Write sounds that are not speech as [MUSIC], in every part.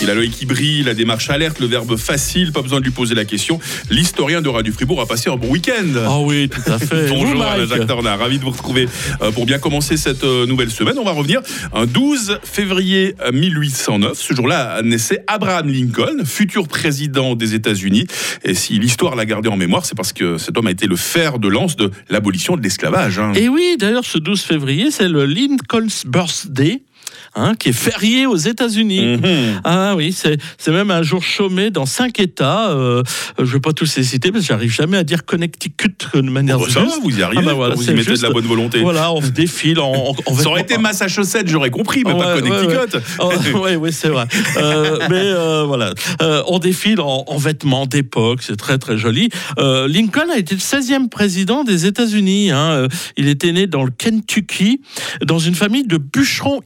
Il a l'œil qui brille, la démarche alerte, le verbe facile, pas besoin de lui poser la question. L'historien de Radio Fribourg a passé un bon week-end. Ah oui, tout à fait. [LAUGHS] Bonjour Mike Jacques Tornard, ravi de vous retrouver euh, pour bien commencer cette euh, nouvelle semaine. On va revenir un 12 février 1809. Ce jour-là naissait Abraham Lincoln, futur président des États-Unis. Et si l'histoire l'a gardé en mémoire, c'est parce que cet homme a été le fer de lance de l'abolition de l'esclavage. hein. Et oui, d'ailleurs, ce 12 février, c'est le Lincoln's Birthday. Hein, qui est férié aux États-Unis. Mhm. Ah oui, c'est même un jour chômé dans cinq États. Euh, je ne vais pas tous les citer parce que j'arrive jamais à dire Connecticut de manière Bon, ça va, juste. vous y arrivez, Ah bah voilà, vous y mettez juste. de la bonne volonté. Voilà, on se défile en, en, en Ça aurait été Massachusetts, j'aurais compris, mais Ouais, pas ouais, Connecticut. [LAUGHS] oui, oui, c'est vrai. Euh, mais euh, voilà, on défile en, en vêtements d'époque, c'est très très joli. Lincoln a été le 16e président des États-Unis. hein. Il était né dans le Kentucky, dans une famille de bûcherons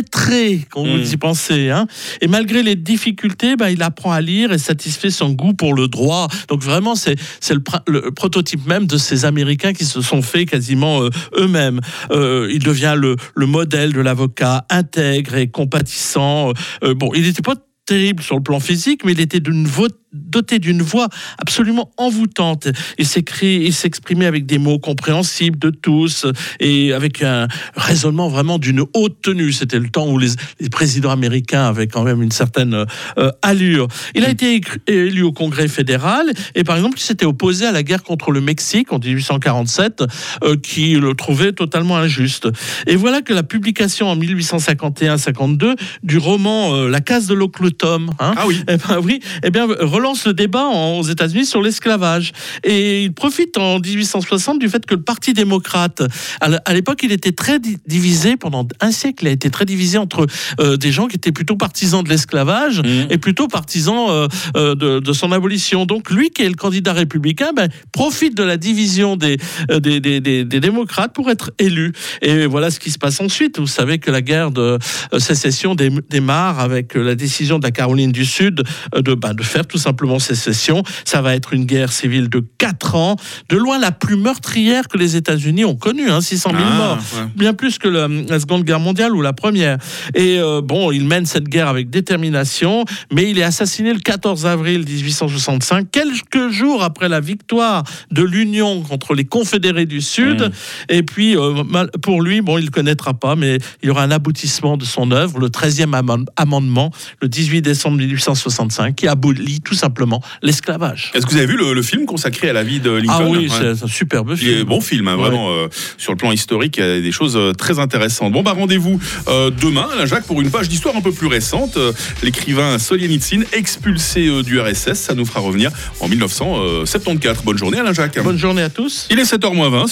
illettrés, quand vous y pensez. hein. Et malgré les difficultés, bah, il apprend à lire et satisfait son goût pour le droit. Donc vraiment, c'est le, pr- le prototype même de ces Américains qui se sont faits quasiment euh, eux-mêmes. Euh, il devient le, le modèle de l'avocat intègre et compatissant. Euh, bon, il n'était pas terrible sur le plan physique, mais il était d'une vo- doté d'une voix absolument envoûtante. Il s'écrit, il s'exprimait avec des mots compréhensibles de tous et avec un raisonnement vraiment d'une haute tenue. C'était le temps où les, les présidents américains avaient quand même une certaine euh, allure. Il a été écru- élu au Congrès fédéral et par exemple, il s'était opposé à la guerre contre le Mexique en 1847, euh, qui le trouvait totalement injuste. Et voilà que la publication en 1851-52 du roman euh, La case de l'oncle Tom, hein, Ah oui. eh ben oui, eh bien relance le débat en- aux États-Unis sur l'esclavage. Et il profite en 1860 du fait que le Parti démocrate, à l'époque, il était très di- divisé pendant un siècle. Il a été très divisé entre euh, des gens qui étaient plutôt partisans de l'esclavage Mhm. et plutôt partisans euh, euh, de, de son abolition. Donc lui, qui est le candidat républicain, ben, profite de la division des, des, des, des- des démocrates pour être élu. Et voilà ce qui se passe ensuite. Vous savez que la guerre de sécession dé- démarre avec la décision de la Caroline du Sud de, ben, de faire tout simplement sécession. Ça va être une guerre civile de 4 ans, de loin la plus meurtrière que les États-Unis ont connue, hein, 600 000 Ah, morts ouais. bien plus que la Seconde Guerre mondiale ou la Première. Et euh, bon, il mène cette guerre avec détermination, mais il est assassiné le 14 avril 1865, quelques jours après la victoire de l'Union contre les Confédérés du Sud. Mm. Et puis, euh, pour lui, bon, il ne connaîtra pas, mais il y aura un aboutissement de son œuvre, le 13e amend- amendement, le 18 décembre 1865, qui abolit tout simplement l'esclavage. Est-ce que vous avez vu le, le film consacré à la vie de Lincoln Ah oui, Ouais. c'est un superbe Il est film. bon film, hein, Ouais. vraiment euh, sur le plan historique, il y a des choses euh, très intéressantes. Bon bah rendez-vous euh, demain, Alain Jacques, pour une page d'histoire un peu plus récente. Euh, L'écrivain Solzhenitsyn expulsé du RSS, ça nous fera revenir en 1974. Bonne journée Alain Jacques. Bonne journée à tous. Il est 7h20 sur